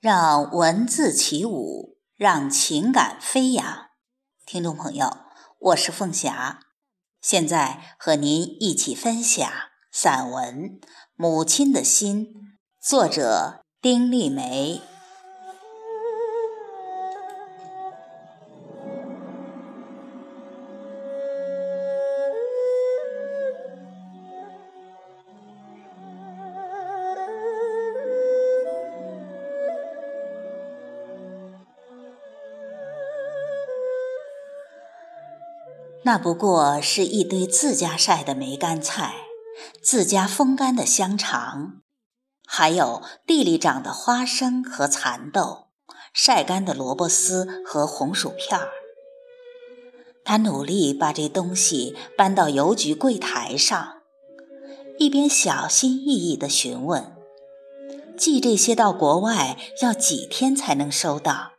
让文字起舞，让情感飞扬。听众朋友，我是凤霞，现在和您一起分享散文《母亲的心》，作者丁立梅。那不过是一堆自家晒的梅干菜，自家风干的香肠，还有地里长的花生和蚕豆，晒干的萝卜丝和红薯片儿。他努力把这东西搬到邮局柜台上，一边小心翼翼地询问：寄这些到国外要几天才能收到？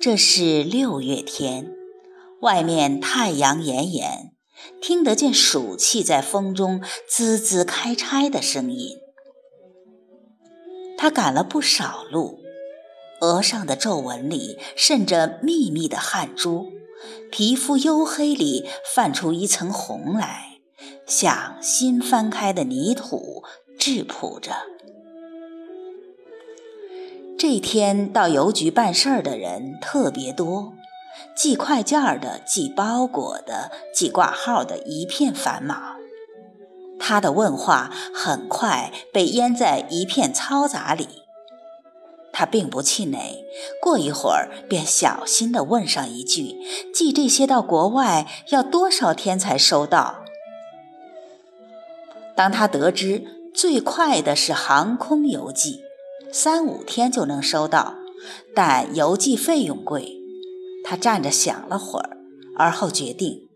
这是六月天。外面太阳炎炎，听得见暑气在风中滋滋开拆的声音。他赶了不少路，额上的皱纹里渗着密密的汗珠，皮肤黝黑里泛出一层红来，像新翻开的泥土质朴着。这天到邮局办事儿的人特别多。寄快件的、寄包裹的、寄挂号的，一片繁忙。他的问话很快被淹在一片嘈杂里。他并不气馁，过一会儿便小心地问上一句：“寄这些到国外要多少天才收到？”当他得知最快的是航空邮寄，三五天就能收到，但邮寄费用贵。他站着想了会儿，而后决定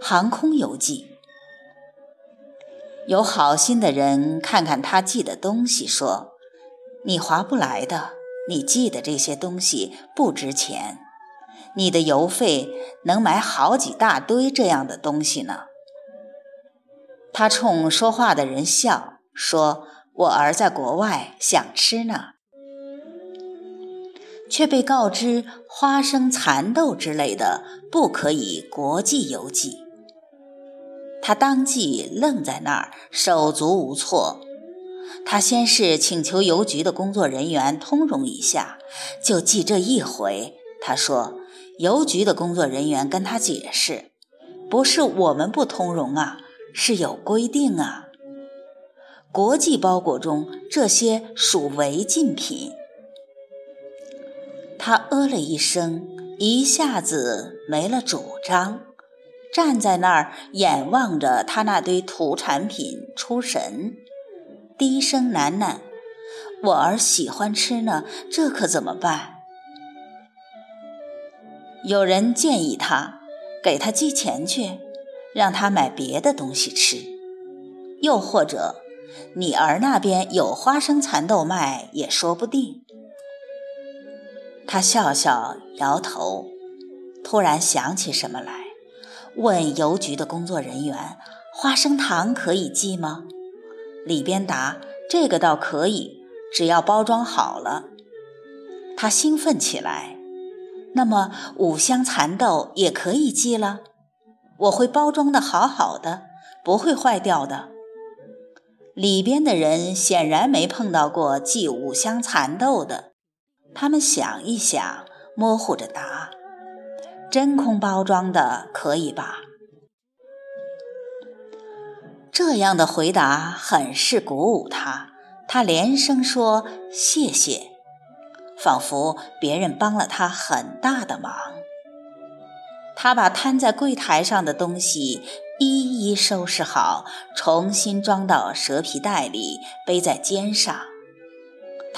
航空邮寄。有好心的人看看他寄的东西，说：“你划不来的，你寄的这些东西不值钱，你的邮费能买好几大堆这样的东西呢。”他冲说话的人笑，说：“我儿在国外，想吃呢。”却被告知花生、蚕豆之类的不可以国际邮寄，他当即愣在那儿，手足无措。他先是请求邮局的工作人员通融一下，就寄这一回。他说，邮局的工作人员跟他解释，不是我们不通融啊，是有规定啊，国际包裹中这些属违禁品。他呃了一声，一下子没了主张，站在那儿眼望着他那堆土产品出神，低声喃喃：“我儿喜欢吃呢，这可怎么办？”有人建议他给他寄钱去，让他买别的东西吃，又或者你儿那边有花生蚕豆卖也说不定。他笑笑，摇头，突然想起什么来，问邮局的工作人员：“花生糖可以寄吗？”里边答：“这个倒可以，只要包装好了。”他兴奋起来：“那么五香蚕豆也可以寄了？我会包装的好好的，不会坏掉的。”里边的人显然没碰到过寄五香蚕豆的。他们想一想，模糊着答：“真空包装的可以吧？”这样的回答很是鼓舞他，他连声说：“谢谢。”仿佛别人帮了他很大的忙。他把摊在柜台上的东西一一收拾好，重新装到蛇皮袋里，背在肩上。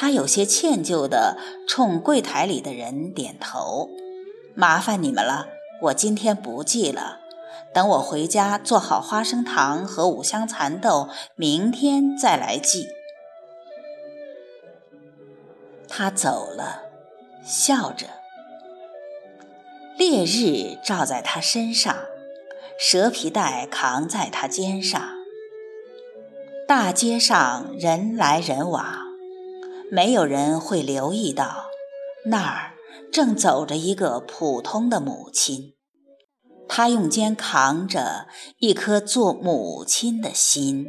他有些歉疚地冲柜台里的人点头：“麻烦你们了，我今天不寄了。等我回家做好花生糖和五香蚕豆，明天再来寄。”他走了，笑着。烈日照在他身上，蛇皮袋扛在他肩上。大街上人来人往。没有人会留意到，那儿正走着一个普通的母亲，她用肩扛着一颗做母亲的心。